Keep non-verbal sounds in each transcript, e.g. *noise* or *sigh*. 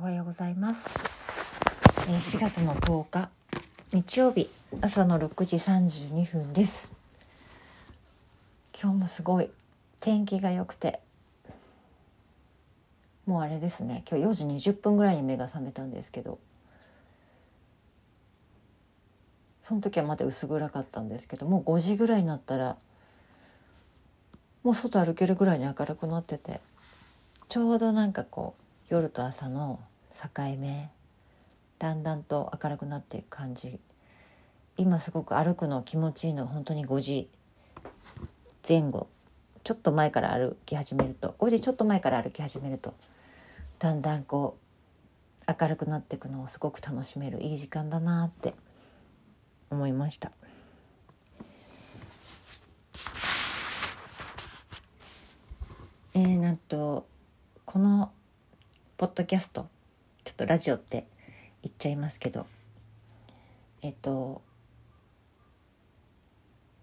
おはようございます。4月の10日日曜日朝の6時32分です。今日もすごい天気が良くてもうあれですね今日4時20分ぐらいに目が覚めたんですけどその時はまだ薄暗かったんですけどもう5時ぐらいになったらもう外歩けるぐらいに明るくなっててちょうどなんかこう夜と朝の境目だんだんと明るくなっていく感じ。今すごく歩くの気持ちいいのが本当に5時前後。ちょっと前から歩き始めると。5時ちょっと前から歩き始めると。だんだんこう明るくなっていくのをすごく楽しめる。いい時間だなって思いました。えー、なんとこのポッドキャストちょっとラジオって言っちゃいますけどえっと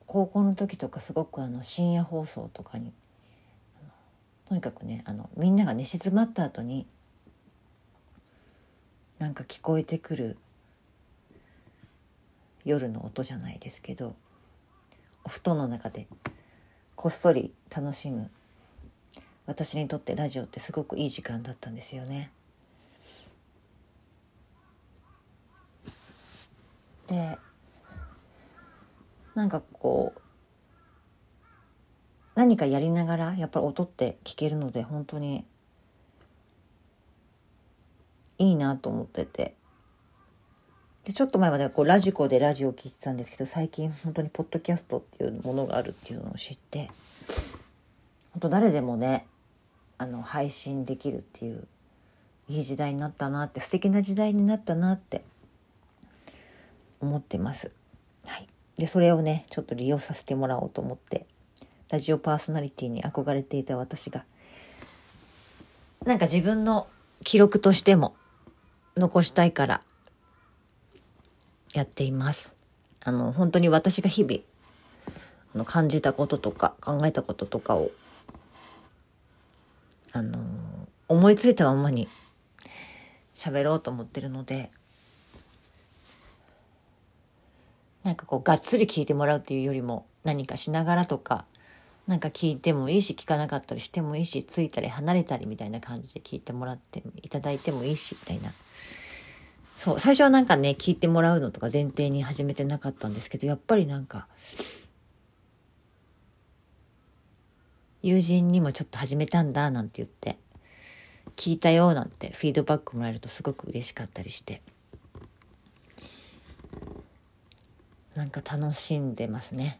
高校の時とかすごくあの深夜放送とかにとにかくねあのみんなが寝静まった後になんか聞こえてくる夜の音じゃないですけどお布団の中でこっそり楽しむ私にとってラジオってすごくいい時間だったんですよね。でなんかこう何かやりながらやっぱり音って聞けるので本当にいいなと思ってて。でちょっと前まではこうラジコでラジオを聞いてたんですけど最近本当にポッドキャストっていうものがあるっていうのを知って本当誰でもねあの配信できるっていういい時代になったなって素敵な時代になったなって思ってます。はい、でそれをねちょっと利用させてもらおうと思ってラジオパーソナリティに憧れていた私がなんか自分の記録としても残したいからやっています。あの本当に私が日々あの感じたこととか考えたこととかをあの思いついたままに喋ろうと思ってるのでなんかこうがっつり聞いてもらうっていうよりも何かしながらとかなんか聞いてもいいし聞かなかったりしてもいいしついたり離れたりみたいな感じで聞いてもらっていただいてもいいしみたいな。そう最初はなんかね聞いてもらうのとか前提に始めてなかったんですけどやっぱりなんか友人にもちょっと始めたんだなんて言って聞いたよなんてフィードバックもらえるとすごく嬉しかったりして。なんか楽しんでますね。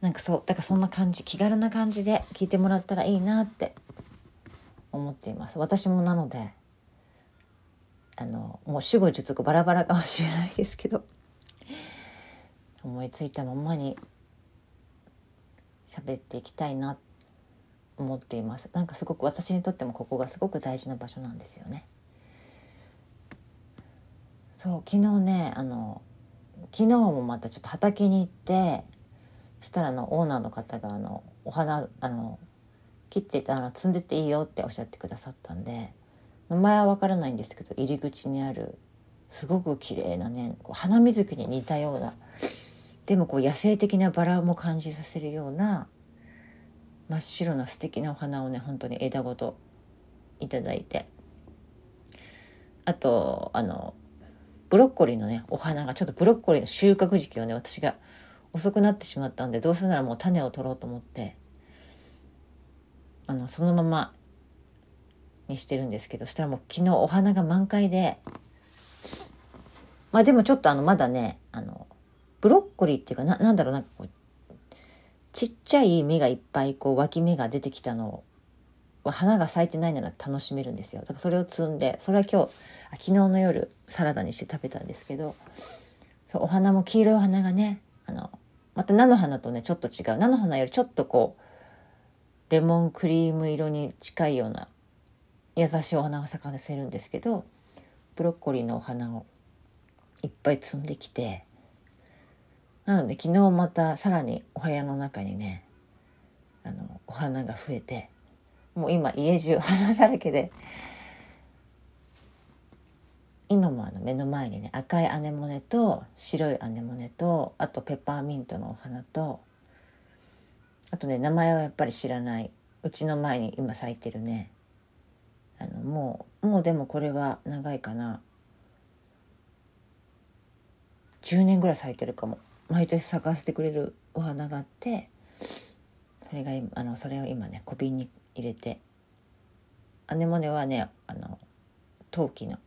なんかそうだからそんな感じ気軽な感じで聞いてもらったらいいなって思っています。私もなのであのもう主語述語バラバラかもしれないですけど思いついたままに喋っていきたいな思っています。なんかすごく私にとってもここがすごく大事な場所なんですよね。そう昨日ねあの昨日もまたちょっと畑に行ってしたらあのオーナーの方があのお花あの切ってあの摘んでっていいよっておっしゃってくださったんで名前はわからないんですけど入り口にあるすごく綺麗なねこう花水木に似たようなでもこう野生的なバラも感じさせるような真っ白な素敵なお花をね本当に枝ごといただいてあとあのブロッコリーのねお花がちょっとブロッコリーの収穫時期をね私が遅くなってしまったんでどうせならもう種を取ろうと思ってあのそのままにしてるんですけどそしたらもう昨日お花が満開でまあでもちょっとあのまだねあのブロッコリーっていうかななんだろうなんかこうちっちゃい芽がいっぱいこう脇芽が出てきたのを花が咲いてないなら楽しめるんですよ。だからそれを摘んでそれは今日昨日の夜サラダにして食べたんですけどそうお花も黄色いお花がねあのまた菜の花とねちょっと違う。菜の花よりちょっとこうレモンクリーム色に近いような優しいお花が咲かせるんですけどブロッコリーのお花をいっぱい摘んできてなので昨日またさらにお部屋の中にねあのお花が増えてもう今家中花だらけで。今もあの目の前にね赤いアネモネと白いアネモネとあとペッパーミントのお花とあとね名前はやっぱり知らない。うちの前に今咲いてるね。あのもうもうでもこれは長いかな。10年ぐらい咲いてるかも。毎年咲かせてくれるお花があってそれがあのそれを今ね小瓶に入れて。アネモネはねあの陶器の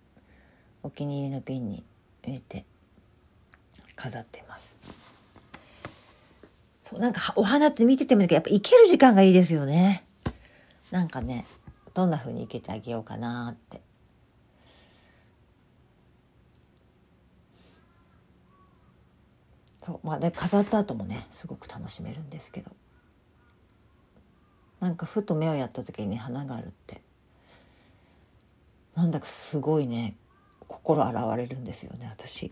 お気に入りの瓶に入れて飾ってます。そうなんかお花って見ててもやっぱ生ける時間がいいですよね。なんかねどんな風に生けてあげようかなって。そうまあで飾った後もねすごく楽しめるんですけど。なんかふと目をやった時に花があるって。なんだかすごいね心洗われるんですよね私。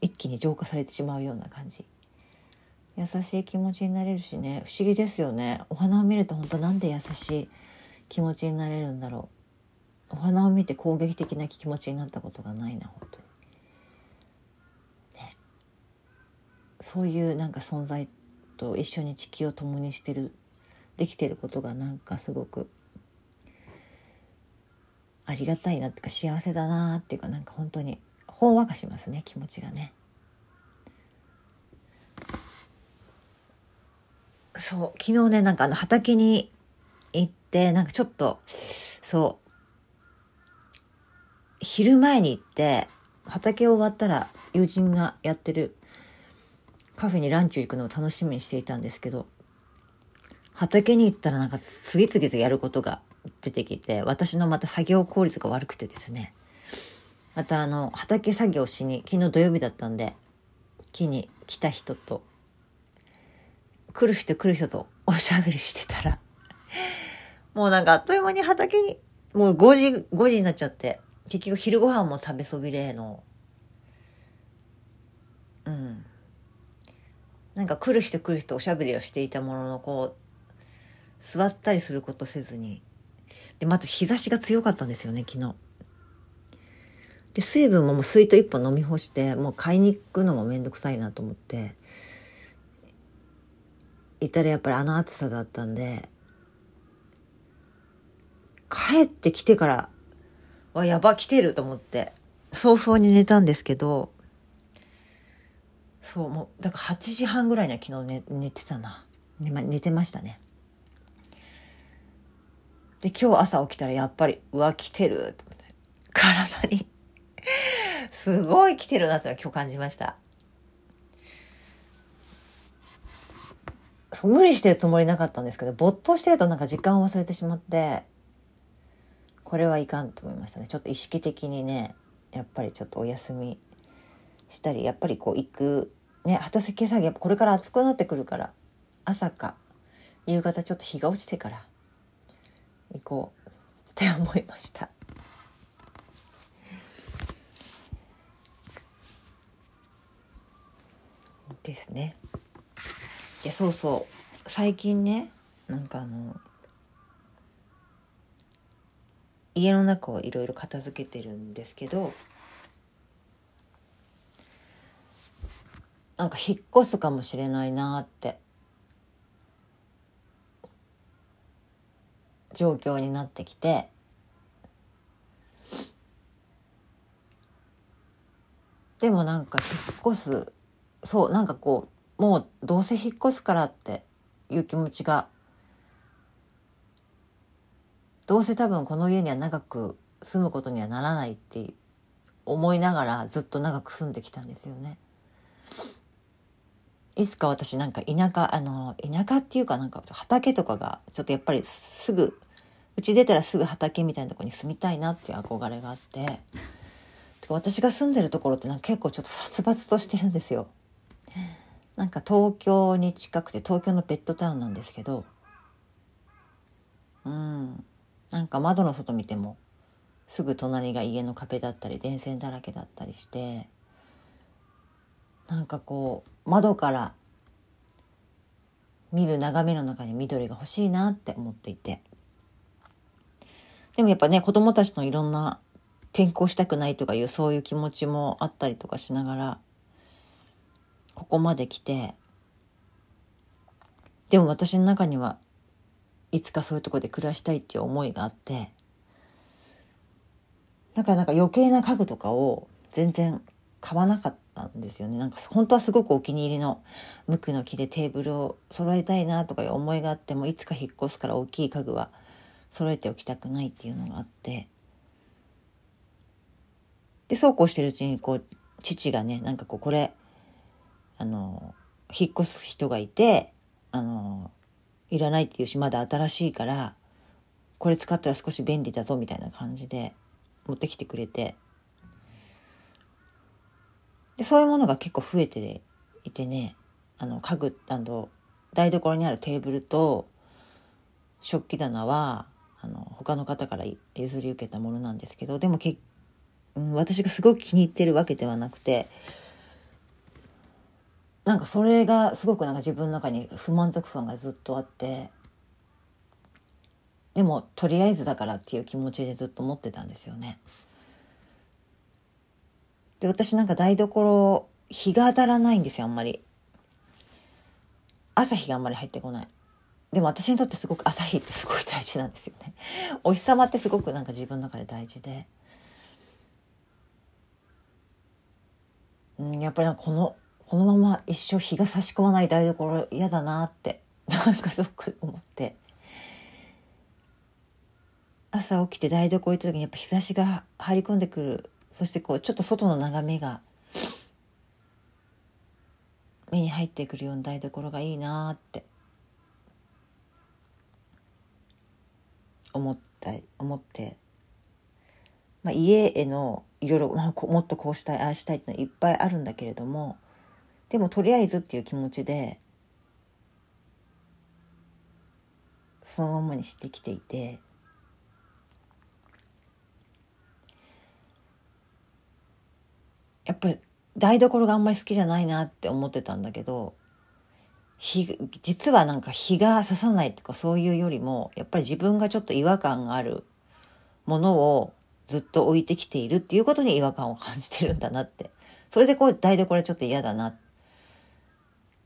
一気に浄化されてしまうような感じ。優しい気持ちになれるしね不思議ですよね。お花を見ると本当なんで優しい気持ちになれるんだろう。お花を見て攻撃的な気持ちになったことがないな本当に。ね。そういうなんか存在と一緒に地球を共にしてるできてることがなんかすごくありがたいなっていうか幸せだなっていうかなんか本当にほんわかしますね気持ちがね。そう昨日ねなんかあの畑に行ってなんかちょっとそう昼前に行って畑終わったら友人がやってるカフェにランチ行くのを楽しみにしていたんですけど畑に行ったらなんか次々とやることが出てきて私のまた作業効率が悪くてですね。またあの畑作業しに昨日土曜日だったんで木に来た人と来る人来る人と *laughs* おしゃべりしてたらもうなんかあっという間に畑にもう5時5時になっちゃって結局昼ご飯も食べそびれのうん。なんか来る人来る人おしゃべりをしていたもののこう座ったりすることせずに。でまた日差しが強かったんですよね昨日。で水分ももう水筒一本飲み干してもう買いに行くのもめんどくさいなと思って。いたらやっぱりあの暑さだったんで帰ってきてからわやば来てると思って早々に寝たんですけどそうもうだから8時半ぐらいには昨日寝寝てたな。寝,、ま、寝てましたね。で今日朝起きたらやっぱりうわ来てる。体に。すごい来てるなって今日感じました。そう無理してるつもりなかったんですけど没頭してるとなんか時間を忘れてしまってこれはいかんと思いましたね。ちょっと意識的にねやっぱりちょっとお休みしたりやっぱりこう行くね畑作業これから暑くなってくるから朝か夕方ちょっと日が落ちてから行こうって思いました。ですね。いやそうそう。最近ねなんかあの家の中をいろいろ片付けてるんですけどなんか引っ越すかもしれないなって状況になってきてでもなんか引っ越すそうなんかこうもうどうせ引っ越すからっていう気持ちがどうせ多分この家には長く住むことにはならないって思いながらずっと長く住んできたんですよね。いつか私なんか田舎あの田舎っていうかなんか畑とかがちょっとやっぱりすぐうち出たらすぐ畑みたいなとこに住みたいなっていう憧れがあって。私が住んでるところってなんか結構ちょっと殺伐としてるんですよ。なんか東京に近くて東京のベッドタウンなんですけど。うん。なんか窓の外見てもすぐ隣が家の壁だったり電線だらけだったりして。なんかこう窓から見る眺めの中に緑が欲しいなって思っていて。でもやっぱね子供たちのいろんな転校したくないとかいうそういう気持ちもあったりとかしながらここまで来て。でも私の中にはいつかそういうとこで暮らしたいっていう思いがあって。だからなんか余計な家具とかを全然買わなかったんですよね。なんか本当はすごくお気に入りの無垢の木でテーブルを揃えたいなとかいう思いがあってもいつか引っ越すから大きい家具は揃えておきたくないっていうのがあって。でそうこうしてるうちにこう父がねなんかこうこれあの引っ越す人がいてあのいらないっていうしまだ新しいからこれ使ったら少し便利だぞみたいな感じで持ってきてくれて。でそういうものが結構増えていてねあの家具あの台所にあるテーブルと食器棚はあの他の方から譲り受けたものなんですけどでもけ、うん、私がすごく気に入ってるわけではなくてなんかそれがすごくなんか自分の中に不満足感がずっとあってでもとりあえずだからっていう気持ちでずっと持ってたんですよね。で私なんか台所日が当たらないんですよあんまり。朝日があんまり入ってこない。でも私にとってすごく朝日ってすごい大事なんですよね。お日様ってすごくなんか自分の中で大事で。うん、やっぱりこのこのまま一生日が差し込まない台所嫌だなって *laughs* なんかすごく思って朝起きて台所行った時にやっぱ日差しが入り込んでくるそしてこうちょっと外の眺めが目に入ってくるような台所がいいなって思った思って、まあ、家へのいろいろ、まあ、もっとこうしたいああしたいってのいっぱいあるんだけれどもでもとりあえずっていう気持ちでそのままにしてきていてやっぱり台所があんまり好きじゃないなって思ってたんだけど日実はなんか日が差さないとかそういうよりもやっぱり自分がちょっと違和感があるものをずっと置いてきているっていうことに違和感を感じてるんだなって。それでこう台所ちょっと嫌だなっ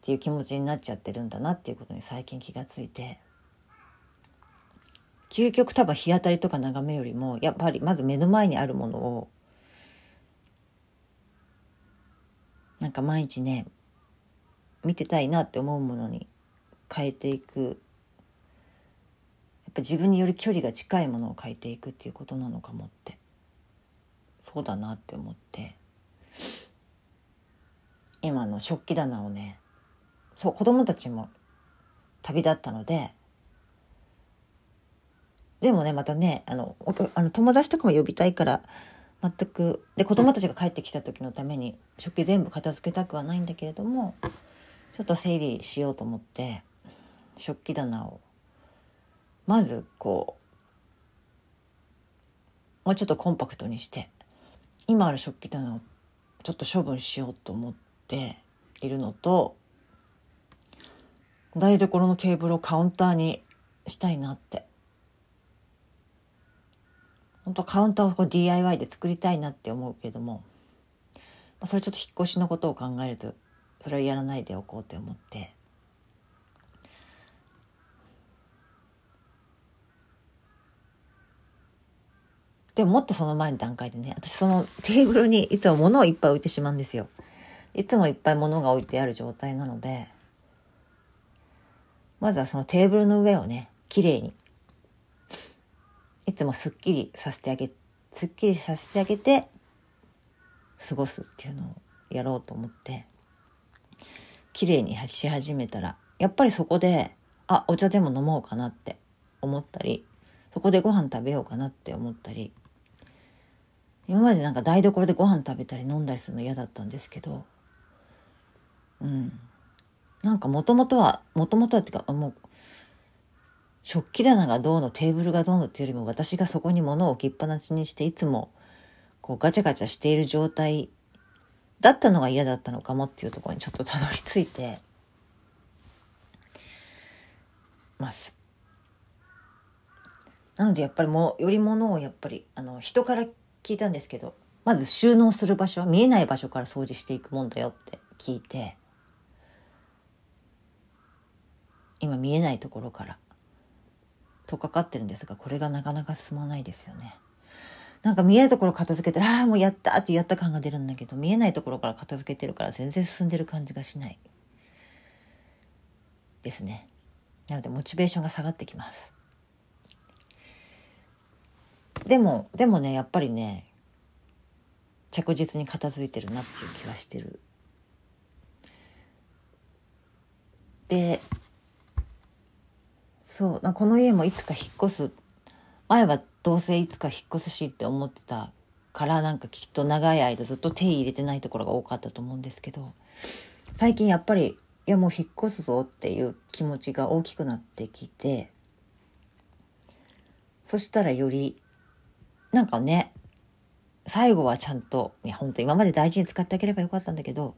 ていう気持ちになっちゃってるんだなっていうことに最近気がついて。究極多分日当たりとか眺めよりもやっぱりまず目の前にあるものをなんか毎日ね見てたいなって思うものに変えていく。やっぱ自分により距離が近いものを変えていくっていうことなのかもって。そうだなって思って。今の食器棚をねそう子供たちも旅立ったのででもねまたねあのあの友達とかも呼びたいから全く。で子供たちが帰ってきた時のために食器全部片付けたくはないんだけれどもちょっと整理しようと思って食器棚をまずこうもうちょっとコンパクトにして今ある食器棚をちょっと処分しようと思っているのと台所のテーブルをカウンターにしたいなって。本当カウンターをこう DIY で作りたいなって思うけれども、まあ、それちょっと引っ越しのことを考えるとそれはやらないでおこうって思って。でももっとその前の段階でね私そのテーブルにいつも物をいっぱい置いてしまうんですよ。いつもいっぱい物が置いてある状態なのでまずはそのテーブルの上をねきれいにいつもすっきりさせてあげ、すっきりさせてあげて、過ごすっていうのをやろうと思って、綺麗にし始めたら、やっぱりそこで、あ、お茶でも飲もうかなって思ったり、そこでご飯食べようかなって思ったり、今までなんか台所でご飯食べたり飲んだりするの嫌だったんですけど、うん。なんかもともとは、もともとはっていうか、もう食器棚がどうのテーブルがどうのっていうよりも私がそこに物を置きっぱなしにしていつもこうガチャガチャしている状態だったのが嫌だったのかもっていうところにちょっとたどり着いてます。なのでやっぱりもより物をやっぱりあの人から聞いたんですけどまず収納する場所は見えない場所から掃除していくもんだよって聞いて今見えないところからとかかってるんですがこれがなかなか進まないですよね。なんか見えるところ片付けてああもうやったってやった感が出るんだけど見えないところから片付けてるから全然進んでる感じがしない。ですね。なのでモチベーションが下がってきます。でもでもねやっぱりね着実に片付いてるなっていう気はしてる。でそう。この家もいつか引っ越す。前はどうせいつか引っ越すしって思ってたからなんかきっと長い間ずっと手入れてないところが多かったと思うんですけど最近やっぱりいやもう引っ越すぞっていう気持ちが大きくなってきてそしたらよりなんかね最後はちゃんといや本当今まで大事に使ってあげればよかったんだけど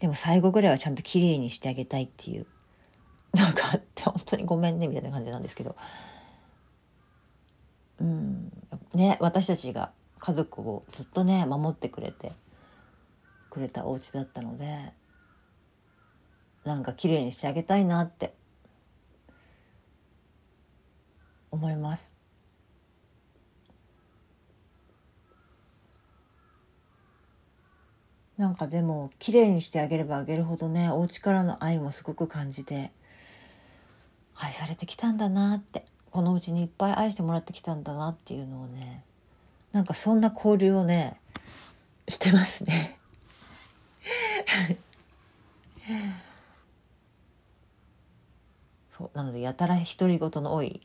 でも最後ぐらいはちゃんと綺麗にしてあげたいっていうなんかあって本当にごめんねみたいな感じなんですけど。うん。ね私たちが家族をずっとね守ってくれてくれたお家だったのでなんか綺麗にしてあげたいなって思います。なんかでも綺麗にしてあげればあげるほどねお家からの愛もすごく感じて愛されてきたんだなってこのうちにいっぱい愛してもらってきたんだなっていうのをねなんかそんな交流をねしてますね。*laughs* そうなのでやたら独り言の多い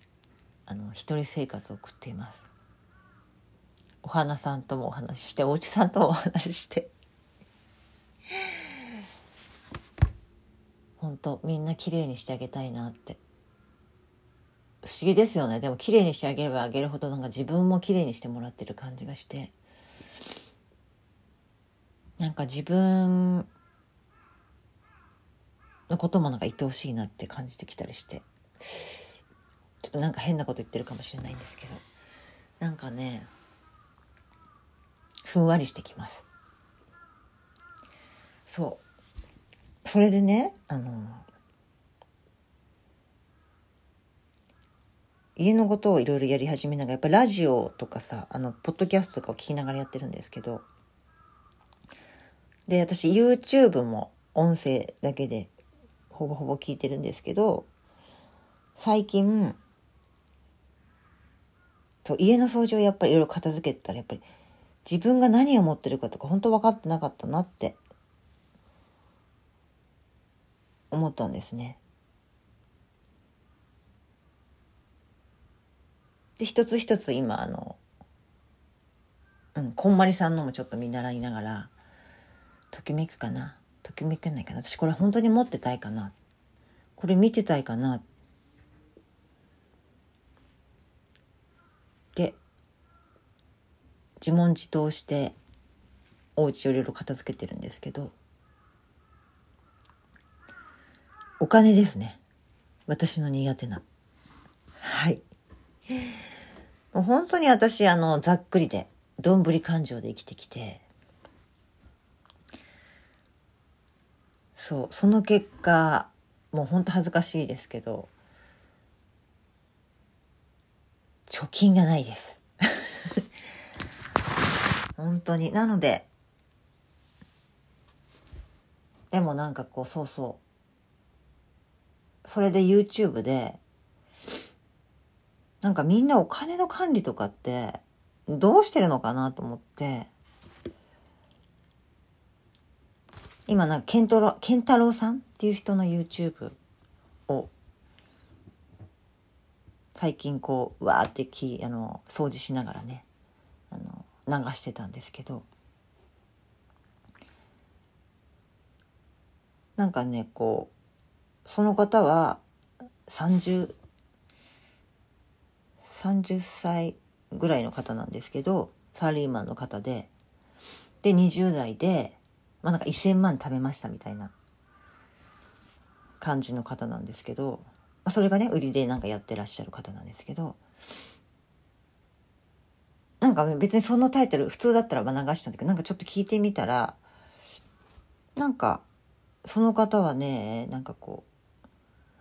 あの一人生活を送っています。お花さんともお話ししてお家さんともお話しして。本当みんな綺麗にしてあげたいなって。不思議ですよね。でも綺麗にしてあげればあげるほどなんか自分も綺麗にしてもらってる感じがして。なんか自分のこともなんか言ってほしいなって感じてきたりして。ちょっとなんか変なこと言ってるかもしれないんですけど。なんかねふんわりしてきます。そう。それでねあの家のことをいろいろやり始めながらやっぱラジオとかさあのポッドキャストとかを聞きながらやってるんですけどで私 YouTube も音声だけでほぼほぼ聞いてるんですけど最近そう家の掃除をやっぱりいろいろ片付けたらやっぱり自分が何を持ってるかとか本当分かってなかったなって思ったんですね。で一つ一つ今あの、うん、こんまりさんのもちょっと見習いながらときめくかな？ときめけないかな？私これ本当に持ってたいかな？これ見てたいかな？って自問自答してお家をいろいろ片付けてるんですけどお金ですね。私の苦手な。はい。もう本当に私、あの、ざっくりで、どんぶり感情で生きてきて、そう、その結果、もう本当恥ずかしいですけど、貯金がないです。*laughs* 本当に。なので、でもなんかこう、そうそう。それで YouTube で、なんかみんなお金の管理とかってどうしてるのかなと思って、今なんかケントロ、ケンタロウさんっていう人の YouTube を最近こう、わーってき、あの、掃除しながらね、あの、流してたんですけど、なんかね、こう、その方は30 30歳ぐらいの方なんですけどサラリーマンの方で。で20代で、まあ、なんか1,000万貯めましたみたいな感じの方なんですけど、まあ、それがね売りでなんかやってらっしゃる方なんですけど。なんか別にそのタイトル普通だったら流したんだけどなんかちょっと聞いてみたらなんかその方はねなんかこう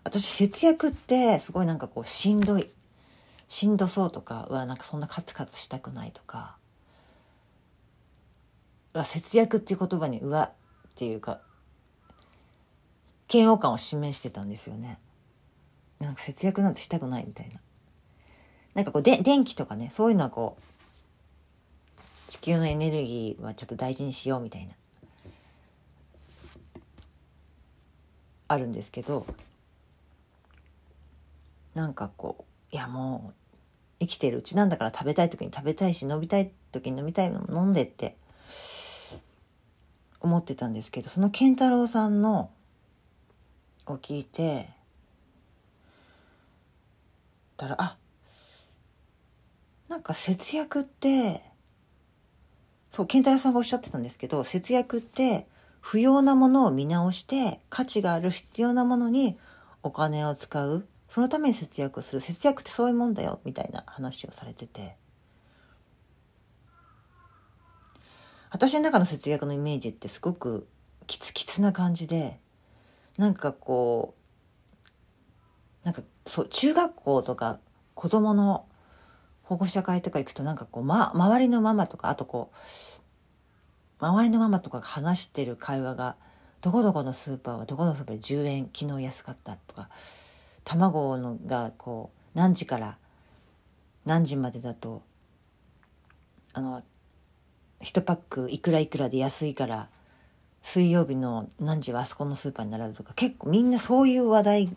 私節約ってすごいなんかこうしんどい。しんどそうとかうわなんかそんなカツカツしたくないとかうわ節約っていう言葉にうわっていうか嫌悪感を示してたんですよね。なんか節約なんてしたくないみたいな。なんかこうで電気とかねそういうのはこう地球のエネルギーはちょっと大事にしようみたいなあるんですけどなんかこういやもう生きてるうちなんだから食べたい時に食べたいし飲みたい時に飲みたいの飲んでって思ってたんですけどその健太郎さんのを聞いてたらあなんか節約ってそう健太郎さんがおっしゃってたんですけど節約って不要なものを見直して価値がある必要なものにお金を使うそのために節約する。節約ってそういうもんだよみたいな話をされてて。私の中の節約のイメージってすごくキツキツな感じでなんかこうなんかそう中学校とか子供の保護者会とか行くとなんかこう、ま、周りのママとかあとこう周りのママとかが話してる会話がどこどこのスーパーはどこのスーパーで10円昨日安かったとか卵のがこう何時から何時までだとあの1パックいくらいくらで安いから水曜日の何時はあそこのスーパーに並ぶとか結構みんなそういう話題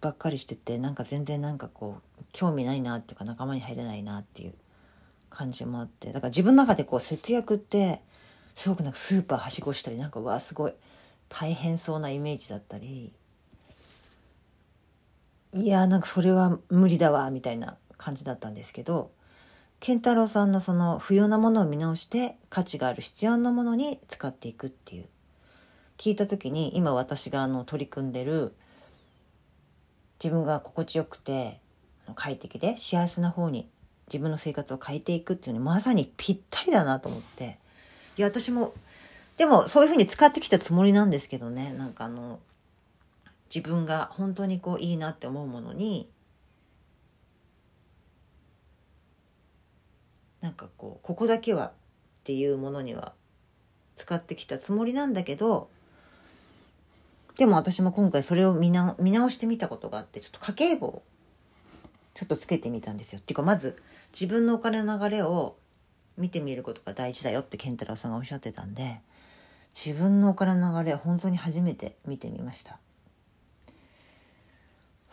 ばっかりしててなんか全然なんかこう興味ないなっていうか仲間に入れないなっていう感じもあってだから自分の中でこう節約ってすごくなんかスーパーはしごしたりなんかうわすごい大変そうなイメージだったりいやなんかそれは無理だわみたいな感じだったんですけど健太郎さんのその不要なものを見直して価値がある必要なものに使っていくっていう。聞いた時に今私があの取り組んでる自分が心地よくて快適で幸せな方に自分の生活を変えていくっていうのにまさにぴったりだなと思って。いや私もでもそういうふうに使ってきたつもりなんですけどね。なんかあの自分が本当にこういいなって思うものになんかこうここだけはっていうものには使ってきたつもりなんだけどでも私も今回それを見直見直してみたことがあってちょっと家計簿をちょっとつけてみたんですよ。っていうかまず自分のお金の流れを見てみることが大事だよって健太郎さんがおっしゃってたんで自分のお金の流れは本当に初めて見てみました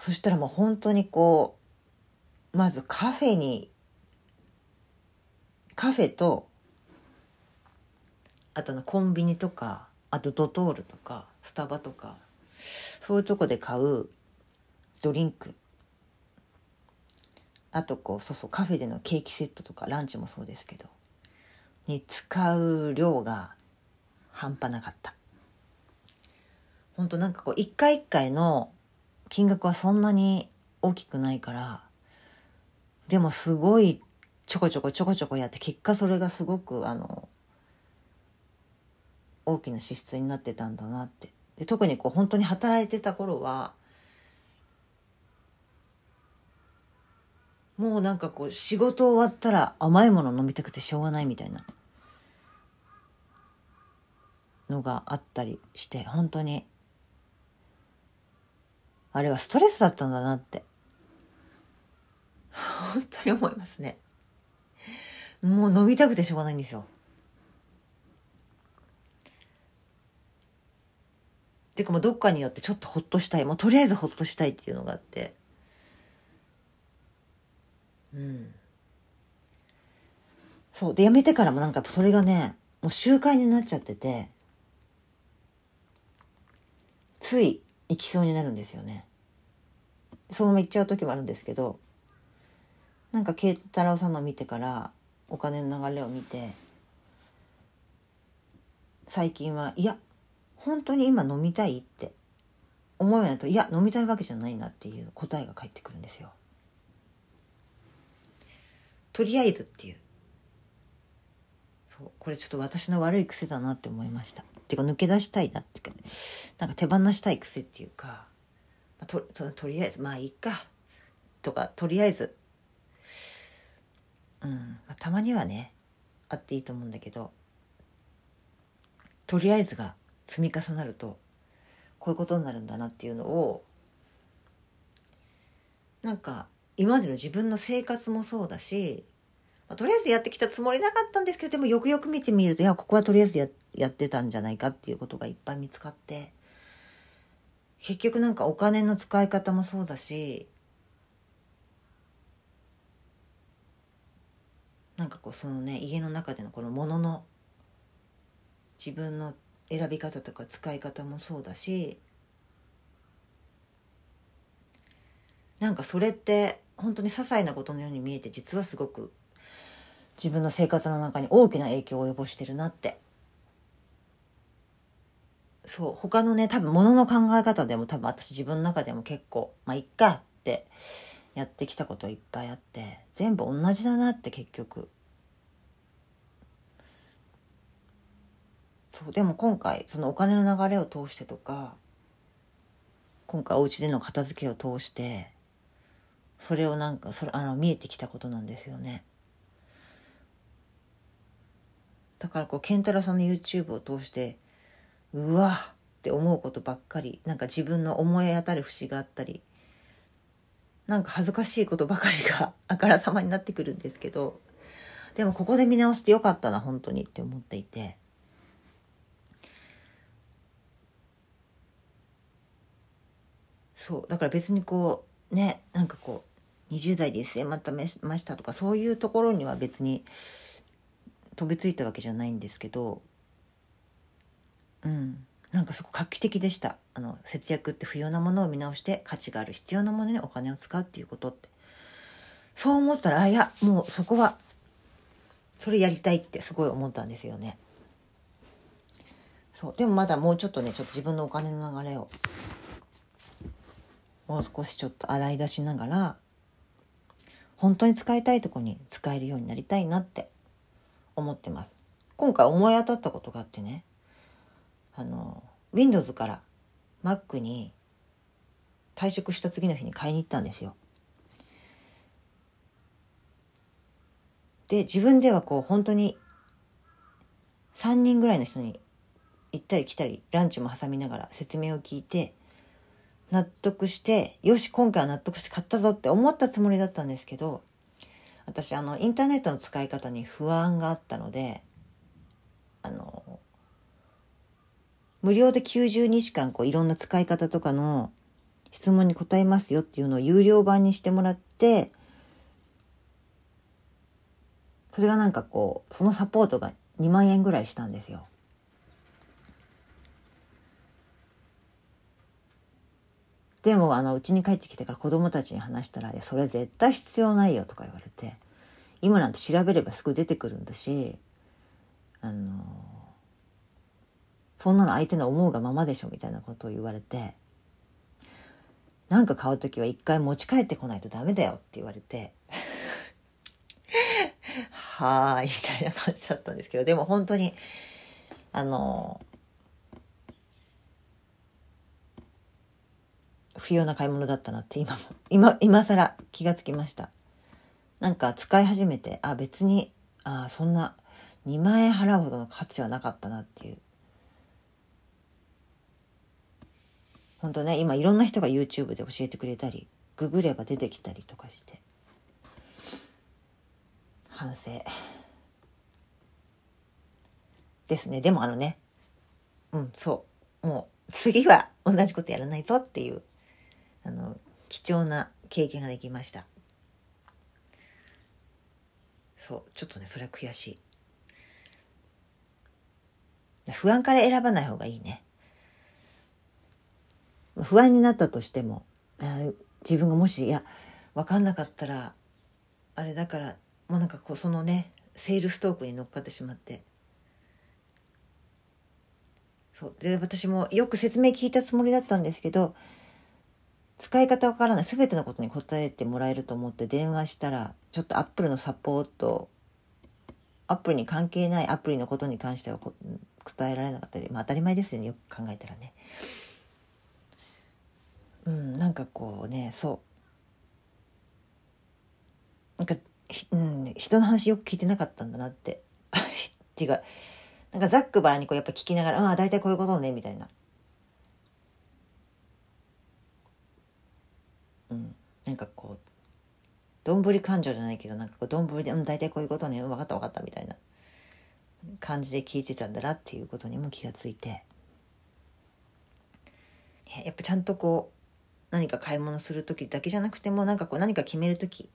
そしたらもう本当にこうまずカフェにカフェとあとのコンビニとかあとドトールとかスタバとかそういうとこで買うドリンク。あとこうそうそうカフェでのケーキセットとかランチもそうですけどに使う量が半端なかった。ほんとなんかこう一回一回の金額はそんなに大きくないからでもすごいちょこちょこちょこちょこやって結果それがすごくあの大きな支出になってたんだなって。で特にこう本当に働いてた頃はもうなんかこう仕事終わったら甘いもの飲みたくてしょうがないみたいな。のがあったりして本当にあれはストレスだったんだなって。本当に思いますね。もう飲みたくてしょうがないんですよ。ていうかもうどっかによってちょっとほっとしたい。もうとりあえずほっとしたいっていうのがあって。うん。そう。でやめてからもなんかそれがねもう習慣になっちゃってて。つい行きそうになるんですよね。そのまま行っちゃう時もあるんですけどなんか慶太郎さんの見てからお金の流れを見て最近はいや本当に今飲みたいって思うようになるといや飲みたいわけじゃないなっていう答えが返ってくるんですよ。とりあえずっていう。そうこれちょっと私の悪い癖だなって思いました。っていうか抜け出したいなっていうかなんか手放したい癖っていうか、まあ、ととりあえずまあいいかとかとりあえずうん、まあ、たまにはねあっていいと思うんだけどとりあえずが積み重なるとこういうことになるんだなっていうのをなんか今までの自分の生活もそうだし、まあ、とりあえずやってきたつもりなかったんですけどでもよくよく見てみるといやここはとりあえずややってたんじゃないかっていうことがいっぱい見つかって結局なんかお金の使い方もそうだしなんかこうそのね家の中でのこのものの自分の選び方とか使い方もそうだしなんかそれって本当に些細なことのように見えて実はすごく自分の生活の中に大きな影響を及ぼしてるなって。そう他のね多分物の考え方でも多分私自分の中でも結構まあいっかってやってきたこといっぱいあって全部同じだなって結局。そうでも今回そのお金の流れを通してとか今回お家での片付けを通してそれをなんかそれあの見えてきたことなんですよね。だからこうケンタラさんの YouTube を通してうわって思うことばっかりなんか自分の思い当たる節があったりなんか恥ずかしいことばかりが *laughs* あからさまになってくるんですけどでもここで見直してよかったな本当にって思っていて。そうだから別にこうねなんかこう20代で SM またましたとかそういうところには別に飛びついたわけじゃないんですけどうん。なんかすごく画期的でした。あの節約って不要なものを見直して価値がある必要なものにお金を使うっていうことって。そう思ったらあいやもうそこはそれやりたいってすごい思ったんですよね。そう。でもまだもうちょっとねちょっと自分のお金の流れをもう少しちょっと洗い出しながら本当に使いたいとこに使えるようになりたいなって思ってます今回思い当たったことがあってねあの Windows から Mac に退職した次の日に買いに行ったんですよ。で自分ではこう本当に3人ぐらいの人に行ったり来たりランチも挟みながら説明を聞いて納得してよし今回は納得して買ったぞって思ったつもりだったんですけど私あのインターネットの使い方に不安があったのであの無料で90日間こういろんな使い方とかの質問に答えますよっていうのを有料版にしてもらってそれがなんかこうそのサポートが2万円ぐらいしたんですよ。でもあのうちに帰ってきてから子供たちに話したら「いやそれ絶対必要ないよ」とか言われて今なんて調べればすぐ出てくるんだしあのそんなの相手の思うがままでしょみたいなことを言われてなんか買う時は一回持ち帰ってこないとダメだよって言われて *laughs* はーいみたいな感じだったんですけどでも本当にあの不要な買い物だったなって今も。*laughs* 今今更気がつきました。なんか使い始めてあ別にあそんな2万円払うほどの価値はなかったなっていう。本当ね今いろんな人が YouTube で教えてくれたりググれば出てきたりとかして。反省。ですね。でもあのねうんそう。もう次は同じことやらないぞっていう。あの貴重な経験ができました。そうちょっとねそれは悔しい。不安から選ばない方がいいね。不安になったとしても自分がもしいや分かんなかったらあれだからもうなんかこうそのねセールストークに乗っかってしまって。そう。で私もよく説明聞いたつもりだったんですけど使い方わからない全てのことに答えてもらえると思って電話したらちょっとアップルのサポートアップリに関係ないアプリのことに関しては答えられなかったり、まあ、当たり前ですよねよく考えたらね。うん、なんかこうねそうなんか、うん、人の話よく聞いてなかったんだなって *laughs* っていうかなんかざっくばらにこうやっぱ聞きながら「ああ大体こういうことね」みたいな。うん、なんかこうどんぶり感情じゃないけどなんかこうどんぶりで「うん大体こういうことね、うん、分かった分かった」みたいな感じで聞いてたんだなっていうことにも気がついてやっぱちゃんとこう何か買い物する時だけじゃなくてもなんかこう何か決める時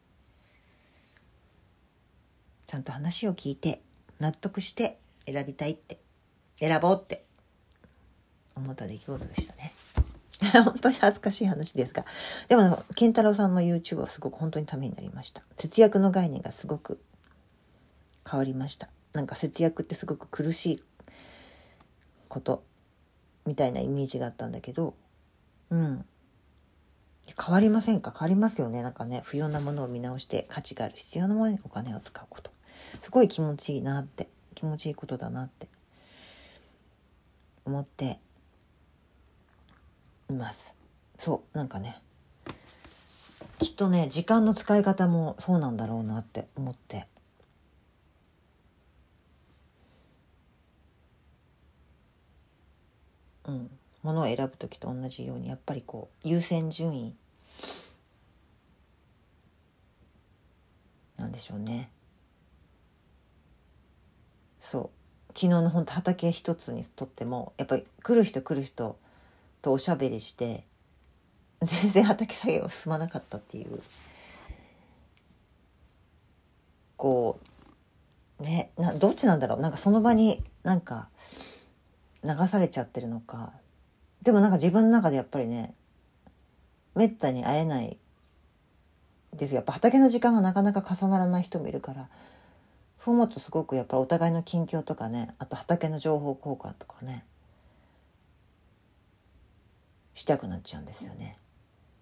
ちゃんと話を聞いて納得して選びたいって選ぼうって思った出来事でしたね。*laughs* 本当に恥ずかしい話ですが。でも、健太郎さんの YouTube はすごく本当にためになりました。節約の概念がすごく変わりました。なんか節約ってすごく苦しいことみたいなイメージがあったんだけど、うん。変わりませんか？変わりますよね。なんかね、不要なものを見直して価値がある必要なものにお金を使うこと。すごい気持ちいいなって、気持ちいいことだなって思っています。そうなんかね。きっとね時間の使い方もそうなんだろうなって思って。うん。ものを選ぶ時と同じようにやっぱりこう優先順位。なんでしょうね。そう。昨日の本当畑一つにとってもやっぱり来る人来る人とおしゃべりして全然畑作業進まなかったっていう。こうねなどっちなんだろう。なんかその場になんか流されちゃってるのか。でもなんか自分の中でやっぱりねめったに会えないですやっぱ畑の時間がなかなか重ならない人もいるからそう思うとすごくやっぱりお互いの近況とかねあと畑の情報交換とかね。したくなっちゃうんですよね。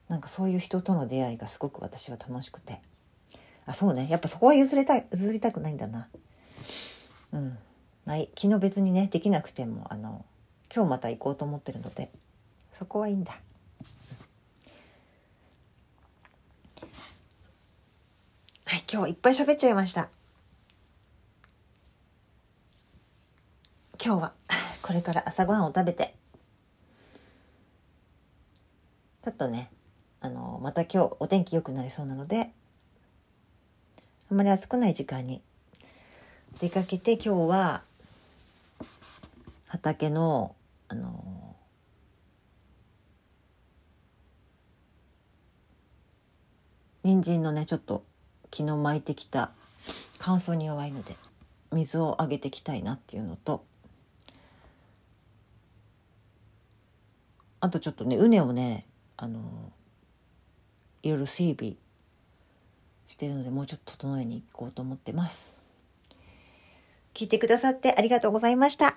なんかそういう人との出会いがすごく私は楽しくて。あ、そうね。やっぱそこは譲れたい、譲りたくないんだな。うん。はい。昨日別にね、できなくても、あの、今日また行こうと思ってるので、そこはいいんだ。はい、今日いっぱい喋っちゃいました。今日はこれから朝ごはんを食べてちょっとね、あの、また今日お天気良くなりそうなので、あんまり暑くない時間に出かけて今日は畑の、あの、人参のね、ちょっと昨日巻いてきた乾燥に弱いので水をあげてきたいなっていうのとあとちょっとね畝をねあのいろいろ整備してるのでもうちょっと整えに行こうと思ってます。聞いてくださってありがとうございました。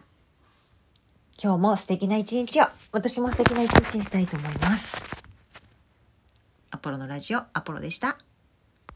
今日も素敵な一日を。私も素敵な一日にしたいと思います。アポロのラジオアポロでした。